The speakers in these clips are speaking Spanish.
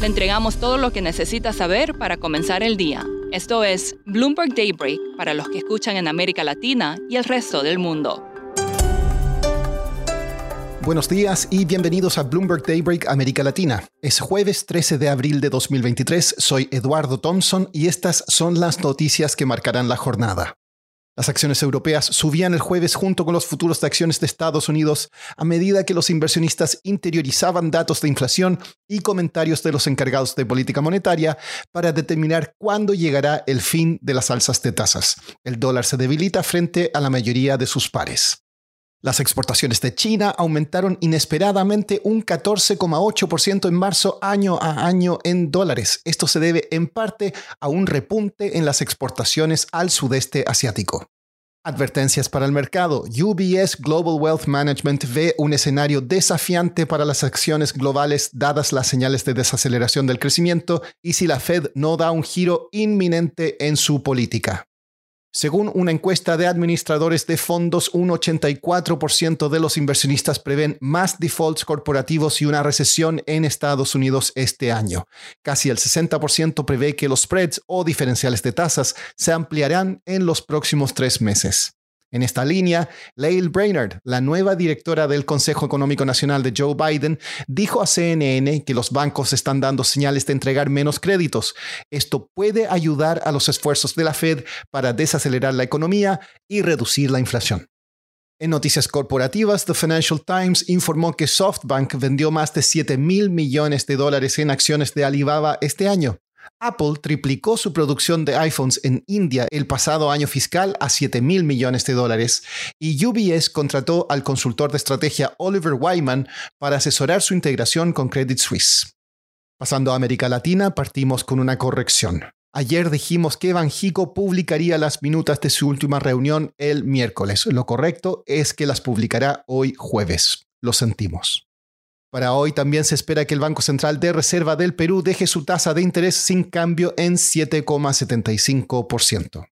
Le entregamos todo lo que necesita saber para comenzar el día. Esto es Bloomberg Daybreak para los que escuchan en América Latina y el resto del mundo. Buenos días y bienvenidos a Bloomberg Daybreak América Latina. Es jueves 13 de abril de 2023, soy Eduardo Thompson y estas son las noticias que marcarán la jornada. Las acciones europeas subían el jueves junto con los futuros de acciones de Estados Unidos a medida que los inversionistas interiorizaban datos de inflación y comentarios de los encargados de política monetaria para determinar cuándo llegará el fin de las alzas de tasas. El dólar se debilita frente a la mayoría de sus pares. Las exportaciones de China aumentaron inesperadamente un 14,8% en marzo año a año en dólares. Esto se debe en parte a un repunte en las exportaciones al sudeste asiático. Advertencias para el mercado. UBS Global Wealth Management ve un escenario desafiante para las acciones globales dadas las señales de desaceleración del crecimiento y si la Fed no da un giro inminente en su política. Según una encuesta de administradores de fondos, un 84% de los inversionistas prevén más defaults corporativos y una recesión en Estados Unidos este año. Casi el 60% prevé que los spreads o diferenciales de tasas se ampliarán en los próximos tres meses. En esta línea, Lael Brainerd, la nueva directora del Consejo Económico Nacional de Joe Biden, dijo a CNN que los bancos están dando señales de entregar menos créditos. Esto puede ayudar a los esfuerzos de la Fed para desacelerar la economía y reducir la inflación. En noticias corporativas, The Financial Times informó que SoftBank vendió más de 7 mil millones de dólares en acciones de Alibaba este año. Apple triplicó su producción de iPhones en India el pasado año fiscal a 7 mil millones de dólares y UBS contrató al consultor de estrategia Oliver Wyman para asesorar su integración con Credit Suisse. Pasando a América Latina, partimos con una corrección. Ayer dijimos que Banjico publicaría las minutas de su última reunión el miércoles. Lo correcto es que las publicará hoy jueves. Lo sentimos. Para hoy también se espera que el Banco Central de Reserva del Perú deje su tasa de interés sin cambio en 7,75%.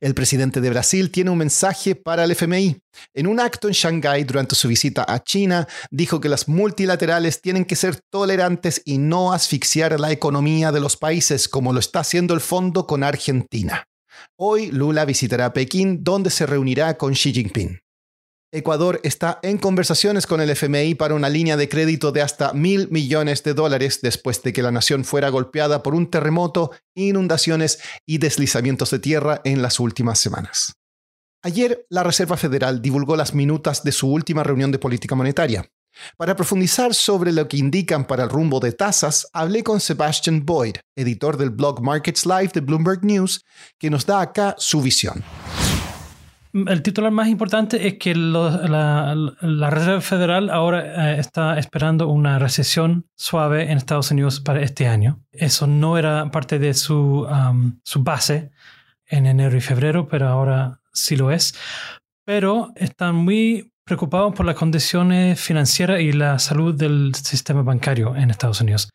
El presidente de Brasil tiene un mensaje para el FMI. En un acto en Shanghái durante su visita a China, dijo que las multilaterales tienen que ser tolerantes y no asfixiar la economía de los países como lo está haciendo el fondo con Argentina. Hoy Lula visitará Pekín, donde se reunirá con Xi Jinping. Ecuador está en conversaciones con el FMI para una línea de crédito de hasta mil millones de dólares después de que la nación fuera golpeada por un terremoto, inundaciones y deslizamientos de tierra en las últimas semanas. Ayer, la Reserva Federal divulgó las minutas de su última reunión de política monetaria. Para profundizar sobre lo que indican para el rumbo de tasas, hablé con Sebastian Boyd, editor del blog Markets Live de Bloomberg News, que nos da acá su visión. El titular más importante es que la, Reserva Federal ahora eh, está esperando una recesión suave en Estados Unidos para este año. Eso no era parte de su, su base en enero y febrero, pero ahora sí lo es. Pero están muy preocupados por las condiciones financieras y la salud del sistema bancario en Estados Unidos.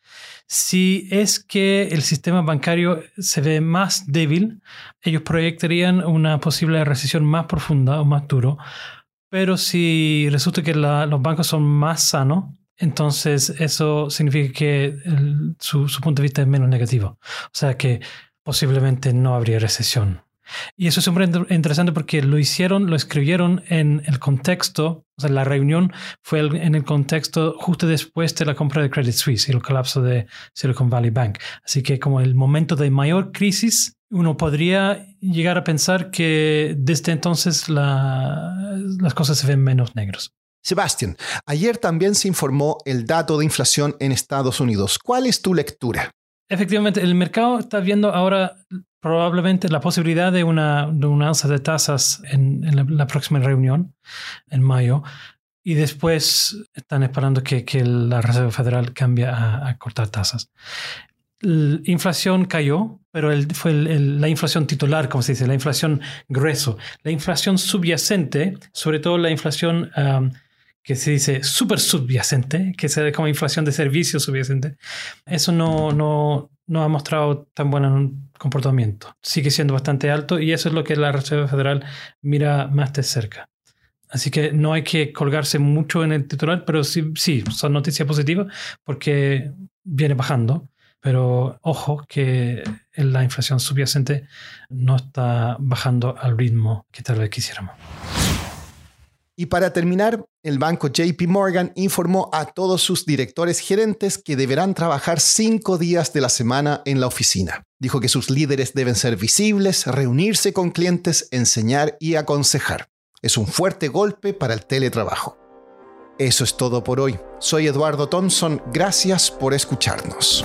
Si es que el sistema bancario se ve más débil, ellos proyectarían una posible recesión más profunda o más duro. Pero si resulta que los bancos son más sanos, entonces eso significa que su, su punto de vista es menos negativo. O sea que posiblemente no habría recesión y eso es súper interesante porque lo hicieron, lo escribieron en el contexto, o sea, la reunión fue en el contexto justo después de la compra de Credit Suisse y el colapso de Silicon Valley Bank. Así que como el momento de mayor crisis, uno podría llegar a pensar que desde entonces las cosas se ven menos negros. Sebastián, ayer también se informó el dato de inflación en Estados Unidos. ¿Cuál es tu lectura? Efectivamente, el mercado está viendo ahora probablemente la posibilidad de una, de alza de tasas en, la, próxima reunión, en mayo. y después están esperando que, la Reserva Federal cambie a, cortar tasas. La inflación cayó, pero fue la inflación titular, como se dice, la inflación grueso. La inflación subyacente, sobre todo la inflación que se dice súper subyacente, que ve como inflación de servicios subyacente, eso no, no, no ha mostrado tan buen comportamiento. Sigue siendo bastante alto y eso es lo que la Reserva Federal mira más de cerca. Así que no hay que colgarse mucho en el titular, pero sí, sí, son noticias positivas porque viene bajando. Pero ojo que la inflación subyacente no está bajando al ritmo que tal vez quisiéramos. Y para terminar, el banco JP Morgan informó a todos sus directores gerentes que deberán trabajar cinco días de la semana en la oficina. Dijo que sus líderes deben ser visibles, reunirse con clientes, enseñar y aconsejar. Es un fuerte golpe para el teletrabajo. Eso es todo por hoy. Soy Eduardo Thompson. Gracias por escucharnos.